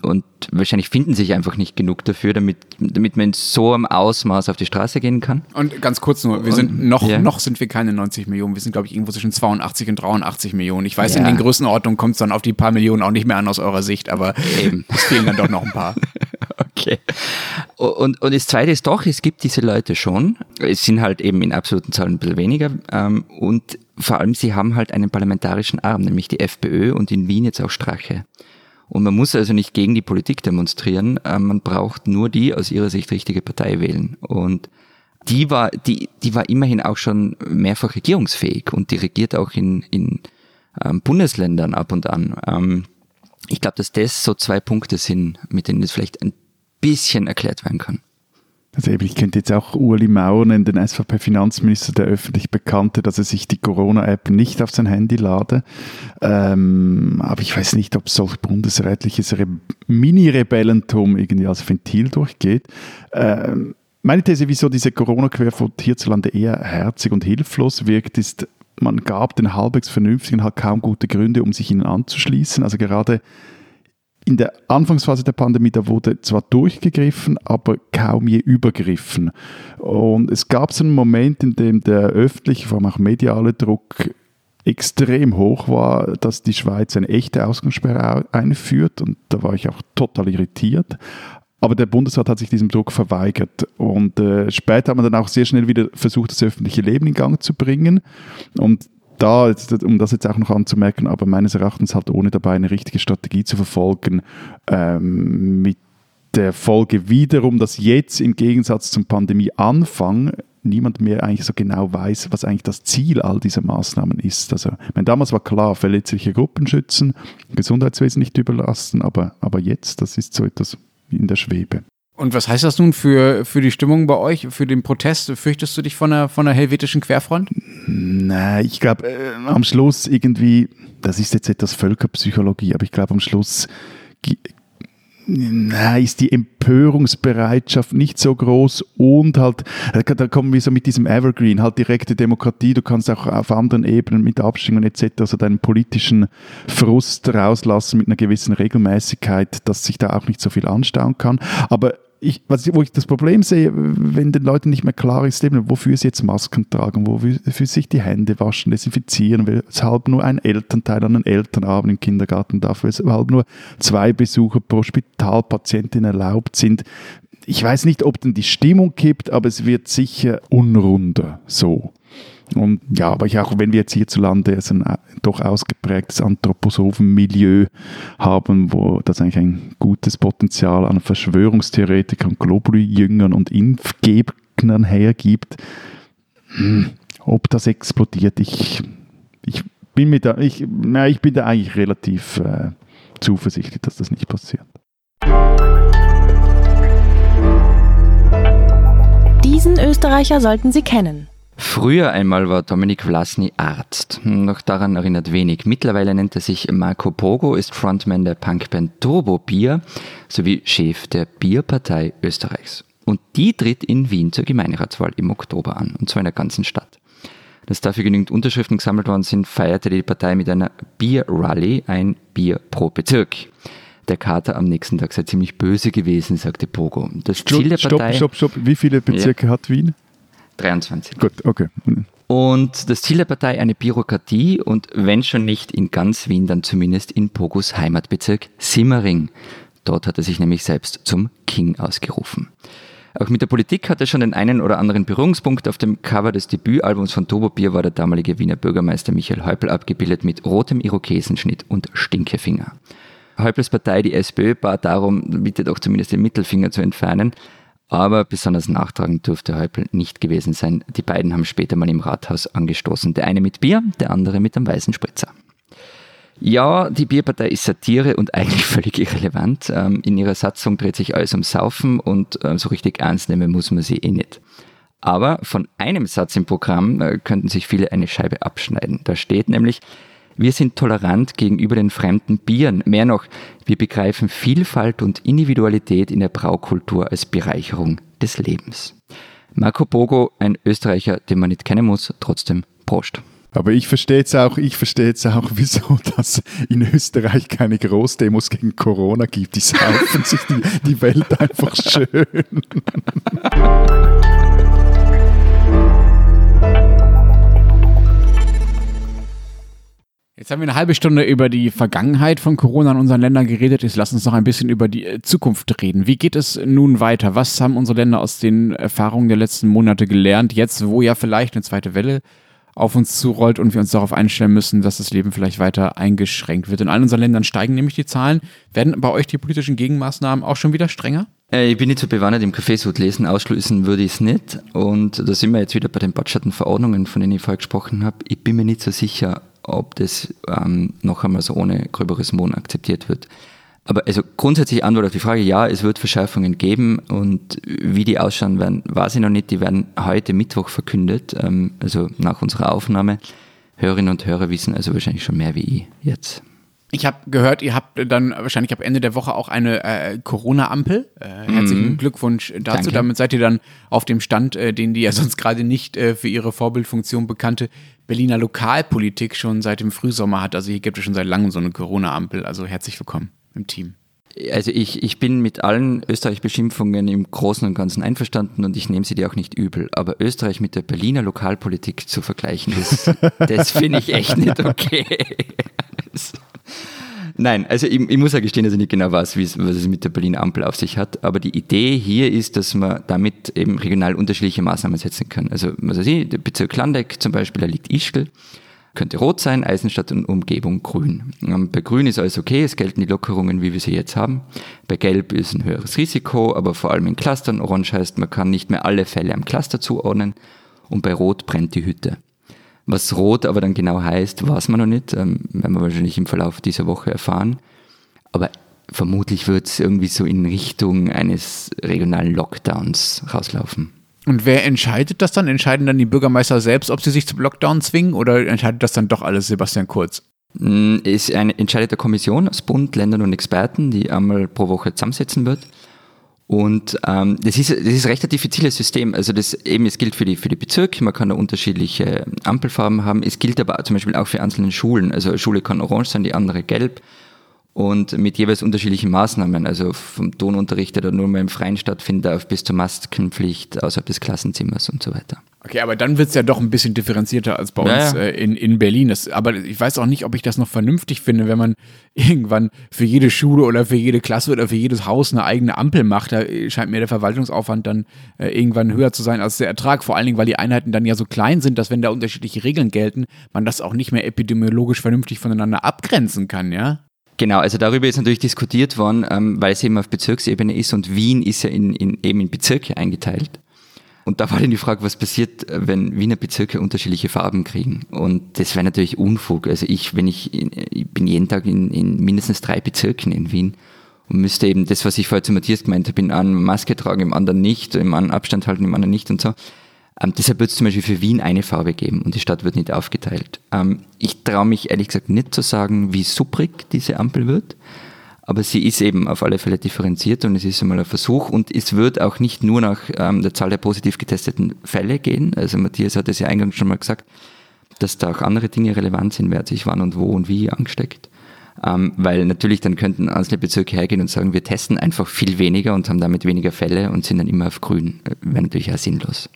Und wahrscheinlich finden sich einfach nicht genug dafür, damit, damit man in so einem Ausmaß auf die Straße gehen kann. Und ganz kurz nur, wir sind noch, ja. noch sind wir keine 90 Millionen, wir sind, glaube ich, irgendwo zwischen 82 und 83 Millionen. Ich weiß, ja. in den Größenordnungen kommt es dann auf die paar Millionen auch nicht mehr an aus eurer Sicht, aber Eben. es fehlen dann doch noch ein paar. okay. Und, und das Zweite ist doch, es gibt diese Leute schon. Es sind halt eben in absoluten Zahlen ein bisschen weniger. Ähm, und vor allem, sie haben halt einen parlamentarischen Arm, nämlich die FPÖ und in Wien jetzt auch Strache. Und man muss also nicht gegen die Politik demonstrieren, äh, man braucht nur die aus ihrer Sicht richtige Partei wählen. Und die war, die, die war immerhin auch schon mehrfach regierungsfähig und die regiert auch in, in ähm, Bundesländern ab und an. Ähm, ich glaube, dass das so zwei Punkte sind, mit denen das vielleicht ein bisschen erklärt werden kann. Also eben, ich könnte jetzt auch Uli Mauer nennen, den SVP-Finanzminister, der öffentlich bekannte, dass er sich die Corona-App nicht auf sein Handy lade. Ähm, aber ich weiß nicht, ob solch bundesrätliches Re Mini-Rebellentum irgendwie als Ventil durchgeht. Ähm, meine These, wieso diese Corona-Querfront hierzulande eher herzig und hilflos wirkt, ist, man gab den halbwegs Vernünftigen halt kaum gute Gründe, um sich ihnen anzuschließen. Also gerade in der Anfangsphase der Pandemie, da wurde zwar durchgegriffen, aber kaum je übergriffen. Und es gab so einen Moment, in dem der öffentliche, vor allem auch mediale Druck extrem hoch war, dass die Schweiz eine echte Ausgangssperre einführt. Und da war ich auch total irritiert. Aber der Bundesrat hat sich diesem Druck verweigert. Und äh, später hat man dann auch sehr schnell wieder versucht, das öffentliche Leben in Gang zu bringen. Und da, um das jetzt auch noch anzumerken, aber meines Erachtens halt ohne dabei eine richtige Strategie zu verfolgen, ähm, mit der Folge wiederum, dass jetzt im Gegensatz zum Pandemieanfang niemand mehr eigentlich so genau weiß, was eigentlich das Ziel all dieser Maßnahmen ist. Also, meine, damals war klar, verletzliche Gruppen schützen, Gesundheitswesen nicht überlasten, aber, aber jetzt, das ist so etwas in der Schwebe. Und was heißt das nun für, für die Stimmung bei euch, für den Protest? Fürchtest du dich von der, von der helvetischen Querfront? Nein, ich glaube, äh, am Schluss irgendwie, das ist jetzt etwas Völkerpsychologie, aber ich glaube, am Schluss na, ist die Empörungsbereitschaft nicht so groß und halt, da kommen wir so mit diesem Evergreen, halt direkte Demokratie, du kannst auch auf anderen Ebenen mit Abstimmungen etc. so deinen politischen Frust rauslassen mit einer gewissen Regelmäßigkeit, dass sich da auch nicht so viel anstauen kann. Aber ich, was, wo ich das Problem sehe, wenn den Leuten nicht mehr klar ist, eben, wofür sie jetzt Masken tragen, wofür sich die Hände waschen, desinfizieren, weshalb nur ein Elternteil an einen Elternabend im Kindergarten darf, weshalb nur zwei Besucher pro Spitalpatientin erlaubt sind. Ich weiß nicht, ob denn die Stimmung kippt, aber es wird sicher unrunder so. Und ja, aber ich auch, wenn wir jetzt hierzulande ein äh, doch ausgeprägtes Anthroposophen-Milieu haben, wo das eigentlich ein gutes Potenzial an Verschwörungstheoretikern, Globuli-Jüngern und Impfgegnern hergibt, hm, ob das explodiert, ich, ich bin mir da, ich, na, ich bin da eigentlich relativ äh, zuversichtlich, dass das nicht passiert. Diesen Österreicher sollten Sie kennen. Früher einmal war Dominik Vlasny Arzt. Noch daran erinnert wenig. Mittlerweile nennt er sich Marco Pogo, ist Frontman der Punkband Turbo Bier sowie Chef der Bierpartei Österreichs. Und die tritt in Wien zur Gemeinderatswahl im Oktober an, und zwar in der ganzen Stadt. Dass dafür genügend Unterschriften gesammelt worden sind, feierte die Partei mit einer Bier-Rally, ein Bier pro Bezirk. Der Kater am nächsten Tag sei ziemlich böse gewesen, sagte Pogo. Das stopp, Ziel der Partei. Stopp, stopp, stopp. Wie viele Bezirke ja. hat Wien? 23. Gut, okay. Und das Ziel der Partei eine Bürokratie und wenn schon nicht in ganz Wien, dann zumindest in Pogos Heimatbezirk Simmering. Dort hat er sich nämlich selbst zum King ausgerufen. Auch mit der Politik hat er schon den einen oder anderen Berührungspunkt. Auf dem Cover des Debütalbums von Turbo Bier war der damalige Wiener Bürgermeister Michael Häupl abgebildet mit rotem Irokesenschnitt und Stinkefinger. Häupls Partei, die SPÖ, bat darum, bitte doch zumindest den Mittelfinger zu entfernen. Aber besonders nachtragend durfte Häupl nicht gewesen sein. Die beiden haben später mal im Rathaus angestoßen. Der eine mit Bier, der andere mit einem weißen Spritzer. Ja, die Bierpartei ist Satire und eigentlich völlig irrelevant. Ähm, in ihrer Satzung dreht sich alles um Saufen und äh, so richtig ernst nehmen muss man sie eh nicht. Aber von einem Satz im Programm äh, könnten sich viele eine Scheibe abschneiden. Da steht nämlich, wir sind tolerant gegenüber den fremden Bieren. Mehr noch, wir begreifen Vielfalt und Individualität in der Braukultur als Bereicherung des Lebens. Marco Bogo, ein Österreicher, den man nicht kennen muss, trotzdem Prost. Aber ich verstehe jetzt auch, ich verstehe jetzt auch, wieso das in Österreich keine Großdemos gegen Corona gibt. Die saufen sich die, die Welt einfach schön. Jetzt haben wir eine halbe Stunde über die Vergangenheit von Corona in unseren Ländern geredet. Jetzt lass uns noch ein bisschen über die äh, Zukunft reden. Wie geht es nun weiter? Was haben unsere Länder aus den Erfahrungen der letzten Monate gelernt? Jetzt, wo ja vielleicht eine zweite Welle auf uns zurollt und wir uns darauf einstellen müssen, dass das Leben vielleicht weiter eingeschränkt wird. In allen unseren Ländern steigen nämlich die Zahlen. Werden bei euch die politischen Gegenmaßnahmen auch schon wieder strenger? Äh, ich bin nicht so bewandert im Kaffeesud lesen, ausschließen würde ich es nicht. Und da sind wir jetzt wieder bei den Botschaftenverordnungen, von denen ich vorher gesprochen habe. Ich bin mir nicht so sicher, ob das ähm, noch einmal so ohne gröberes Mohn akzeptiert wird. Aber also grundsätzlich Antwort auf die Frage, ja, es wird Verschärfungen geben und wie die ausschauen werden, weiß ich noch nicht. Die werden heute Mittwoch verkündet, ähm, also nach unserer Aufnahme. Hörerinnen und Hörer wissen also wahrscheinlich schon mehr wie ich jetzt. Ich habe gehört, ihr habt dann wahrscheinlich ab Ende der Woche auch eine äh, Corona-Ampel. Äh, herzlichen mm. Glückwunsch dazu. Danke. Damit seid ihr dann auf dem Stand, äh, den die ja sonst gerade nicht äh, für ihre Vorbildfunktion bekannte Berliner Lokalpolitik schon seit dem Frühsommer hat. Also hier gibt es schon seit langem so eine Corona-Ampel. Also herzlich willkommen im Team. Also ich, ich bin mit allen Österreich-Beschimpfungen im Großen und Ganzen einverstanden und ich nehme sie dir auch nicht übel. Aber Österreich mit der Berliner Lokalpolitik zu vergleichen, das, das finde ich echt nicht okay. Nein, also ich, ich, muss ja gestehen, dass ich nicht genau weiß, was es mit der Berliner Ampel auf sich hat. Aber die Idee hier ist, dass man damit eben regional unterschiedliche Maßnahmen setzen kann. Also, was weiß ich, der Bezirk Landeck zum Beispiel, da liegt Ischgl, könnte rot sein, Eisenstadt und Umgebung grün. Ähm, bei grün ist alles okay, es gelten die Lockerungen, wie wir sie jetzt haben. Bei gelb ist ein höheres Risiko, aber vor allem in Clustern. Orange heißt, man kann nicht mehr alle Fälle am Cluster zuordnen. Und bei rot brennt die Hütte. Was rot aber dann genau heißt, weiß man noch nicht. Ähm, werden wir wahrscheinlich im Verlauf dieser Woche erfahren. Aber vermutlich wird es irgendwie so in Richtung eines regionalen Lockdowns rauslaufen. Und wer entscheidet das dann? Entscheiden dann die Bürgermeister selbst, ob sie sich zum Lockdown zwingen oder entscheidet das dann doch alles Sebastian Kurz? Es mm, eine, entscheidet der Kommission aus Bund, Ländern und Experten, die einmal pro Woche zusammensetzen wird. Und ähm, das, ist, das ist recht ein diffiziles System. Also das eben, es gilt für die, für die Bezirke, man kann da unterschiedliche Ampelfarben haben. Es gilt aber zum Beispiel auch für einzelne Schulen. Also eine Schule kann orange sein, die andere gelb. Und mit jeweils unterschiedlichen Maßnahmen. Also vom Tonunterricht, der nur mal im Freien stattfindet, auf bis zur Maskenpflicht außerhalb des Klassenzimmers und so weiter. Okay, aber dann wird es ja doch ein bisschen differenzierter als bei uns naja. äh, in, in Berlin. Das, aber ich weiß auch nicht, ob ich das noch vernünftig finde, wenn man irgendwann für jede Schule oder für jede Klasse oder für jedes Haus eine eigene Ampel macht. Da scheint mir der Verwaltungsaufwand dann äh, irgendwann höher zu sein als der Ertrag. Vor allen Dingen, weil die Einheiten dann ja so klein sind, dass wenn da unterschiedliche Regeln gelten, man das auch nicht mehr epidemiologisch vernünftig voneinander abgrenzen kann, ja? Genau, also darüber ist natürlich diskutiert worden, ähm, weil es eben auf Bezirksebene ist und Wien ist ja in, in, eben in Bezirke eingeteilt. Und da war dann die Frage, was passiert, wenn Wiener Bezirke unterschiedliche Farben kriegen? Und das wäre natürlich Unfug. Also ich, wenn ich, ich bin jeden Tag in, in mindestens drei Bezirken in Wien und müsste eben das, was ich vorher zu Matthias gemeint habe, in einem Maske tragen, im anderen nicht, im einen Abstand halten, im anderen nicht und so. Ähm, deshalb wird es zum Beispiel für Wien eine Farbe geben und die Stadt wird nicht aufgeteilt. Ähm, ich traue mich ehrlich gesagt nicht zu sagen, wie supprig diese Ampel wird, aber sie ist eben auf alle Fälle differenziert und es ist einmal ein Versuch und es wird auch nicht nur nach ähm, der Zahl der positiv getesteten Fälle gehen. Also Matthias hat es ja eingangs schon mal gesagt, dass da auch andere Dinge relevant sind, wer hat sich wann und wo und wie angesteckt. Ähm, weil natürlich dann könnten einzelne Bezirke hergehen und sagen, wir testen einfach viel weniger und haben damit weniger Fälle und sind dann immer auf grün. Äh, Wäre natürlich auch sinnlos.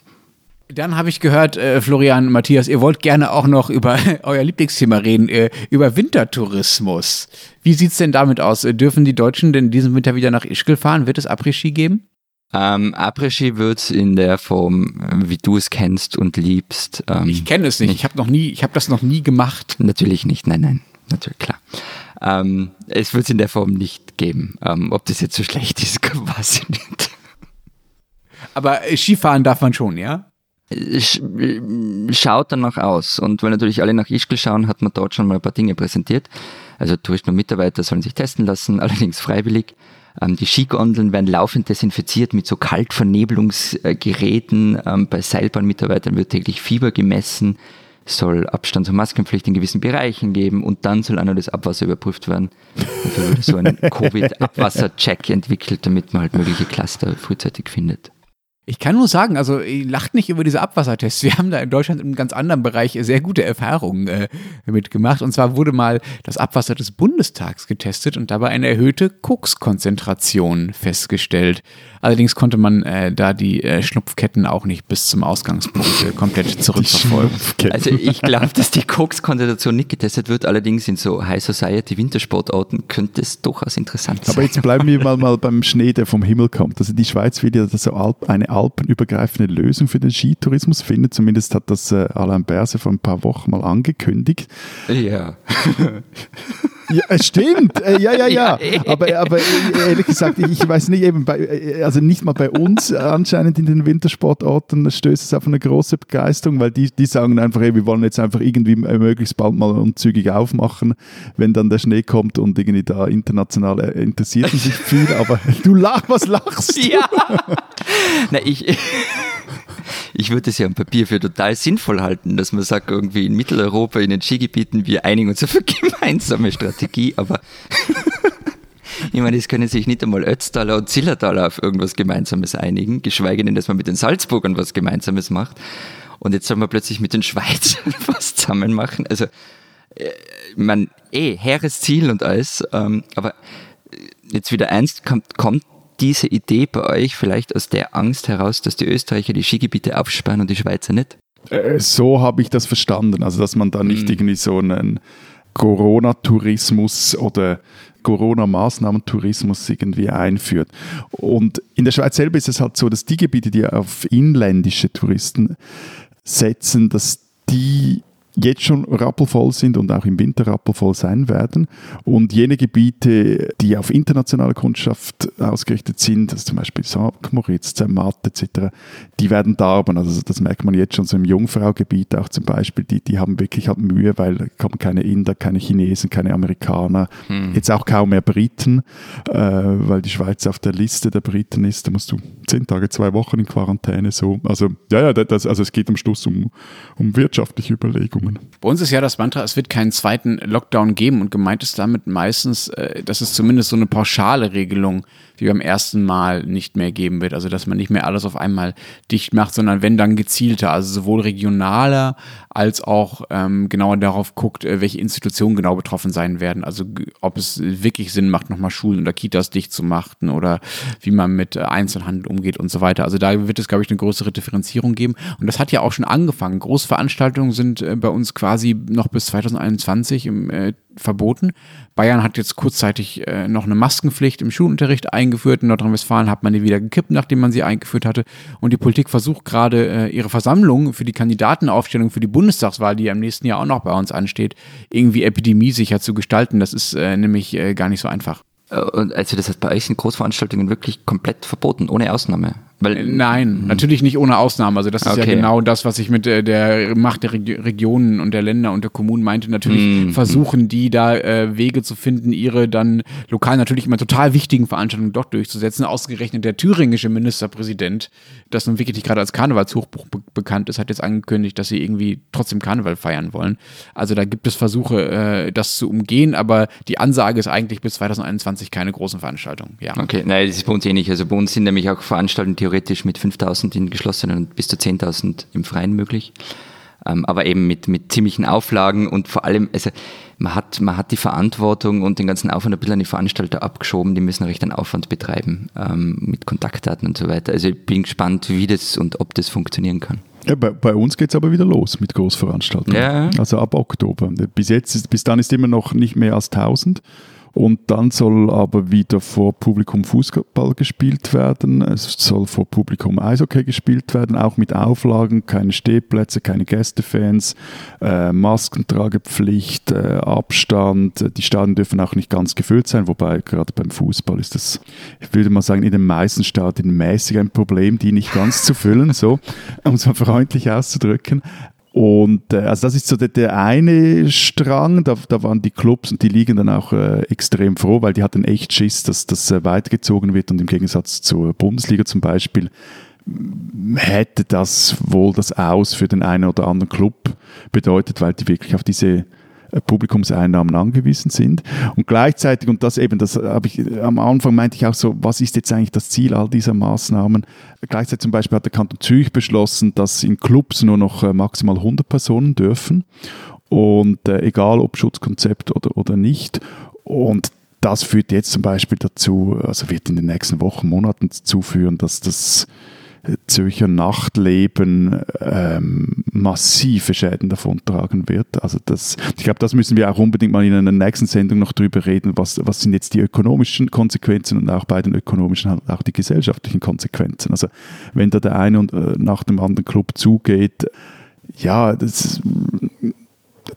Dann habe ich gehört, äh, Florian, Matthias, ihr wollt gerne auch noch über euer Lieblingsthema reden, äh, über Wintertourismus. Wie sieht es denn damit aus? Äh, dürfen die Deutschen denn diesen Winter wieder nach Ischgl fahren? Wird es Après-Ski geben? Ähm, Après-Ski wird es in der Form, äh, wie du es kennst und liebst. Ähm, ich kenne es nicht. nicht. Ich habe noch nie, ich habe das noch nie gemacht. Natürlich nicht. Nein, nein, natürlich klar. Ähm, es wird es in der Form nicht geben. Ähm, ob das jetzt so schlecht ist, weiß ich nicht. Aber Skifahren darf man schon, ja? Schaut danach aus. Und weil natürlich alle nach Ischgl schauen, hat man dort schon mal ein paar Dinge präsentiert. Also Touristen und Mitarbeiter sollen sich testen lassen, allerdings freiwillig. Ähm, die Skigondeln werden laufend desinfiziert mit so Kaltvernebelungsgeräten. Ähm, bei Seilbahnmitarbeitern wird täglich Fieber gemessen soll Abstands- und Maskenpflicht in gewissen Bereichen geben und dann soll auch noch das Abwasser überprüft werden. Dafür wurde so ein Covid-Abwasser-Check entwickelt, damit man halt mögliche Cluster frühzeitig findet. Ich kann nur sagen, also lacht nicht über diese Abwassertests. Wir haben da in Deutschland im ganz anderen Bereich sehr gute Erfahrungen äh, mitgemacht. Und zwar wurde mal das Abwasser des Bundestags getestet und dabei eine erhöhte Kokskonzentration festgestellt. Allerdings konnte man äh, da die äh, Schnupfketten auch nicht bis zum Ausgangspunkt äh, komplett zurückverfolgen. Also ich glaube, dass die Kokskonzentration nicht getestet wird. Allerdings in so High Society Wintersportorten könnte es durchaus interessant sein. Aber jetzt bleiben wir mal, mal beim Schnee, der vom Himmel kommt. Also die Schweiz will ja so Alp, eine alpenübergreifende Lösung für den Skitourismus finden. Zumindest hat das äh, Alain Berse vor ein paar Wochen mal angekündigt. Ja. Ja, es stimmt. Äh, ja, ja, ja. Aber, aber äh, ehrlich gesagt, ich weiß nicht, eben bei, äh, also nicht mal bei uns anscheinend in den Wintersportorten stößt es auf eine große Begeisterung, weil die, die sagen einfach, hey, wir wollen jetzt einfach irgendwie möglichst bald mal und zügig aufmachen, wenn dann der Schnee kommt und irgendwie da international interessiert sich viel. Aber du lachst, was lachst du? Ja. Na, ich ich würde es ja am Papier für total sinnvoll halten, dass man sagt, irgendwie in Mitteleuropa, in den Skigebieten, wir einigen uns auf eine gemeinsame Strategie, aber ich meine, es können sich nicht einmal Ötztaler und Zillertaler auf irgendwas Gemeinsames einigen, geschweige denn, dass man mit den Salzburgern was Gemeinsames macht. Und jetzt soll man plötzlich mit den Schweizern was zusammen machen. Also, äh, man, eh, hehres Ziel und alles, ähm, aber jetzt wieder eins, kommt, kommt diese Idee bei euch vielleicht aus der Angst heraus, dass die Österreicher die Skigebiete aufsperren und die Schweizer nicht? Äh, so habe ich das verstanden. Also, dass man da nicht mhm. irgendwie so einen Corona-Tourismus oder Corona-Maßnahmen-Tourismus irgendwie einführt. Und in der Schweiz selber ist es halt so, dass die Gebiete, die auf inländische Touristen setzen, dass die jetzt schon rappelvoll sind und auch im Winter rappelvoll sein werden. Und jene Gebiete, die auf internationale Kundschaft ausgerichtet sind, also zum Beispiel St. Moritz, Zermatt etc., die werden darben. Also das merkt man jetzt schon so im Jungfraugebiet auch zum Beispiel. Die, die haben wirklich halt Mühe, weil da kommen keine Inder, keine Chinesen, keine Amerikaner, hm. jetzt auch kaum mehr Briten, äh, weil die Schweiz auf der Liste der Briten ist. Da musst du zehn Tage, zwei Wochen in Quarantäne so. Also ja, ja, das, also es geht am Schluss um, um wirtschaftliche Überlegungen kommen. Bei uns ist ja das Mantra, es wird keinen zweiten Lockdown geben und gemeint ist damit meistens, äh, dass es zumindest so eine pauschale Regelung wie beim ersten Mal nicht mehr geben wird. Also dass man nicht mehr alles auf einmal dicht macht, sondern wenn dann gezielter, also sowohl regionaler als auch ähm, genauer darauf guckt, äh, welche Institutionen genau betroffen sein werden. Also ob es wirklich Sinn macht, nochmal Schulen oder Kitas dicht zu machen oder wie man mit äh, Einzelhandel umgeht und so weiter. Also da wird es, glaube ich, eine größere Differenzierung geben. Und das hat ja auch schon angefangen. Großveranstaltungen sind bei uns quasi noch bis 2021 im äh, verboten. Bayern hat jetzt kurzzeitig äh, noch eine Maskenpflicht im Schulunterricht eingeführt. In Nordrhein-Westfalen hat man die wieder gekippt, nachdem man sie eingeführt hatte. Und die Politik versucht gerade äh, ihre Versammlung für die Kandidatenaufstellung für die Bundestagswahl, die ja im nächsten Jahr auch noch bei uns ansteht, irgendwie epidemiesicher zu gestalten. Das ist äh, nämlich äh, gar nicht so einfach. Äh, also das heißt, bei euch sind Großveranstaltungen wirklich komplett verboten, ohne Ausnahme. Weil, äh, Nein, mh. natürlich nicht ohne Ausnahme. Also das ist okay. ja genau das, was ich mit der, der Macht der Regionen und der Länder und der Kommunen meinte. Natürlich mhm. versuchen die da äh, Wege zu finden, ihre dann lokal natürlich immer total wichtigen Veranstaltungen dort durchzusetzen. Ausgerechnet der thüringische Ministerpräsident, das nun wirklich gerade als Karnevalshochbuch be bekannt ist, hat jetzt angekündigt, dass sie irgendwie trotzdem Karneval feiern wollen. Also da gibt es Versuche, äh, das zu umgehen, aber die Ansage ist eigentlich bis 2021 keine großen Veranstaltungen. Ja. Okay, nein, das ist bei uns ähnlich. Also bei uns sind nämlich auch Veranstaltungen, theoretisch mit 5000 in geschlossenen und bis zu 10.000 im Freien möglich. Ähm, aber eben mit, mit ziemlichen Auflagen und vor allem, also man hat, man hat die Verantwortung und den ganzen Aufwand ein bisschen an die Veranstalter abgeschoben, die müssen recht einen Aufwand betreiben ähm, mit Kontaktdaten und so weiter. Also ich bin gespannt, wie das und ob das funktionieren kann. Ja, bei, bei, uns geht es aber wieder los mit Großveranstaltungen. Ja. Also ab Oktober. Bis jetzt, bis dann ist immer noch nicht mehr als 1000. Und dann soll aber wieder vor Publikum Fußball gespielt werden. Es soll vor Publikum Eishockey gespielt werden, auch mit Auflagen, keine Stehplätze, keine Gästefans, äh, Maskentragepflicht, äh, Abstand. Die Stadien dürfen auch nicht ganz gefüllt sein, wobei gerade beim Fußball ist das, ich würde mal sagen, in den meisten Stadien mäßig ein Problem, die nicht ganz zu füllen, so, um es mal freundlich auszudrücken. Und äh, also das ist so der, der eine Strang, da, da waren die Clubs und die liegen dann auch äh, extrem froh, weil die hatten echt Schiss, dass das äh, weitergezogen wird. Und im Gegensatz zur Bundesliga zum Beispiel hätte das wohl das Aus für den einen oder anderen Club bedeutet, weil die wirklich auf diese Publikumseinnahmen angewiesen sind. Und gleichzeitig, und das eben, das habe ich am Anfang meinte ich auch so, was ist jetzt eigentlich das Ziel all dieser Maßnahmen? Gleichzeitig zum Beispiel hat der Kanton Zürich beschlossen, dass in Clubs nur noch äh, maximal 100 Personen dürfen. Und äh, egal ob Schutzkonzept oder, oder nicht. Und das führt jetzt zum Beispiel dazu, also wird in den nächsten Wochen, Monaten dazu führen, dass das Zürcher Nachtleben ähm, massive Schäden davontragen wird. Also das, ich glaube, das müssen wir auch unbedingt mal in einer nächsten Sendung noch drüber reden. Was, was sind jetzt die ökonomischen Konsequenzen und auch bei den ökonomischen halt auch die gesellschaftlichen Konsequenzen. Also wenn da der eine und, äh, nach dem anderen Club zugeht, ja, das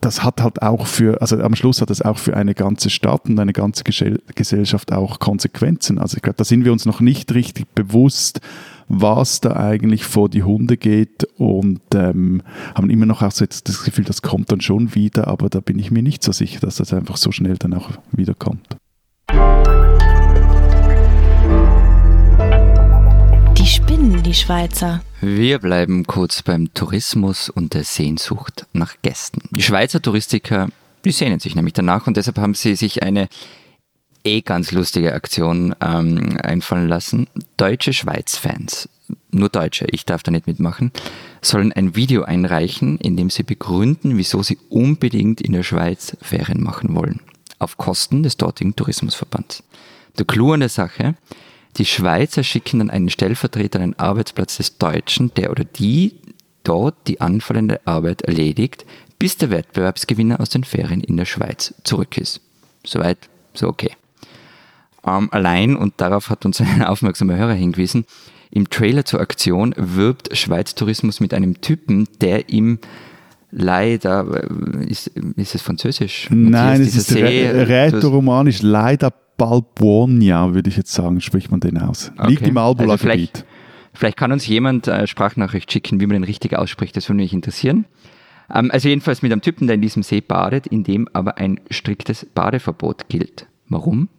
das hat halt auch für, also am Schluss hat das auch für eine ganze Stadt und eine ganze Gesellschaft auch Konsequenzen. Also ich glaube, da sind wir uns noch nicht richtig bewusst, was da eigentlich vor die Hunde geht und ähm, haben immer noch auch so jetzt das Gefühl, das kommt dann schon wieder, aber da bin ich mir nicht so sicher, dass das einfach so schnell dann auch wieder kommt. Die spinnen, die Schweizer. Wir bleiben kurz beim Tourismus und der Sehnsucht nach Gästen. Die Schweizer Touristiker, die sehnen sich nämlich danach und deshalb haben sie sich eine eh ganz lustige Aktion ähm, einfallen lassen. Deutsche Schweiz-Fans, nur Deutsche, ich darf da nicht mitmachen, sollen ein Video einreichen, in dem sie begründen, wieso sie unbedingt in der Schweiz Ferien machen wollen. Auf Kosten des dortigen Tourismusverbands. Der Clou an der Sache, die Schweizer schicken dann einen Stellvertreter an den Arbeitsplatz des Deutschen, der oder die dort die anfallende Arbeit erledigt, bis der Wettbewerbsgewinner aus den Ferien in der Schweiz zurück ist. Soweit, so okay ähm, allein, und darauf hat uns ein aufmerksamer Hörer hingewiesen, im Trailer zur Aktion wirbt Schweiz Tourismus mit einem Typen, der ihm leider, äh, ist, ist es französisch? Nein, es ist rätoromanisch, leider Balbonia, würde ich jetzt sagen, spricht man den aus. Okay. Liegt im Albula-Gebiet. Also vielleicht, vielleicht, kann uns jemand äh, Sprachnachricht schicken, wie man den richtig ausspricht, das würde mich interessieren. Ähm, also jedenfalls mit einem Typen, der in diesem See badet, in dem aber ein striktes Badeverbot gilt. Warum?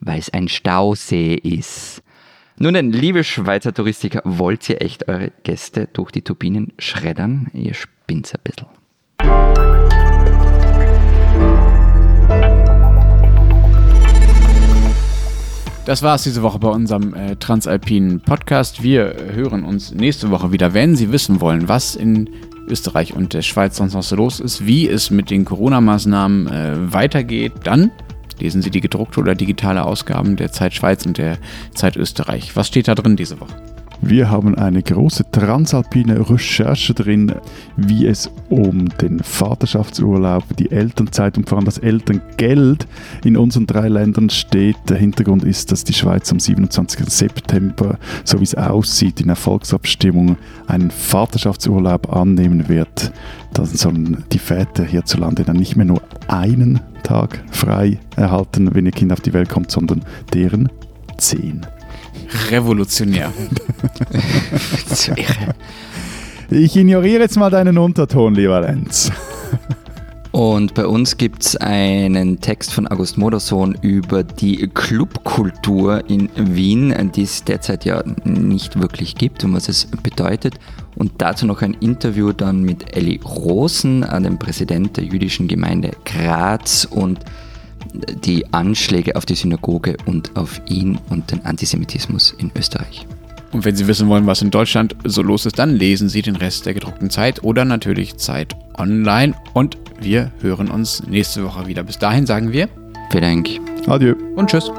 Weil es ein Stausee ist. Nun denn, liebe Schweizer Touristiker, wollt ihr echt eure Gäste durch die Turbinen schreddern? Ihr spinnt's ein bisschen. Das war es diese Woche bei unserem äh, Transalpinen Podcast. Wir hören uns nächste Woche wieder, wenn Sie wissen wollen, was in Österreich und der Schweiz sonst noch so los ist, wie es mit den Corona-Maßnahmen äh, weitergeht. Dann lesen Sie die gedruckte oder digitale Ausgaben der Zeit Schweiz und der Zeit Österreich. Was steht da drin diese Woche? Wir haben eine große transalpine Recherche drin, wie es um den Vaterschaftsurlaub, die Elternzeit und vor allem das Elterngeld in unseren drei Ländern steht. Der Hintergrund ist, dass die Schweiz am 27. September, so wie es aussieht, in der Volksabstimmung einen Vaterschaftsurlaub annehmen wird. Dann sollen die Väter hierzulande dann nicht mehr nur einen Tag frei erhalten, wenn ihr Kind auf die Welt kommt, sondern deren zehn. Revolutionär. das wäre. Ich ignoriere jetzt mal deinen Unterton, lieber Lenz. Und bei uns gibt es einen Text von August Modersohn über die Clubkultur in Wien, die es derzeit ja nicht wirklich gibt und was es bedeutet. Und dazu noch ein Interview dann mit Elli Rosen, dem Präsident der jüdischen Gemeinde Graz und die Anschläge auf die Synagoge und auf ihn und den Antisemitismus in Österreich. Und wenn Sie wissen wollen, was in Deutschland so los ist, dann lesen Sie den Rest der gedruckten Zeit oder natürlich Zeit online. Und wir hören uns nächste Woche wieder. Bis dahin sagen wir Vielen Dank. Adieu. Und tschüss.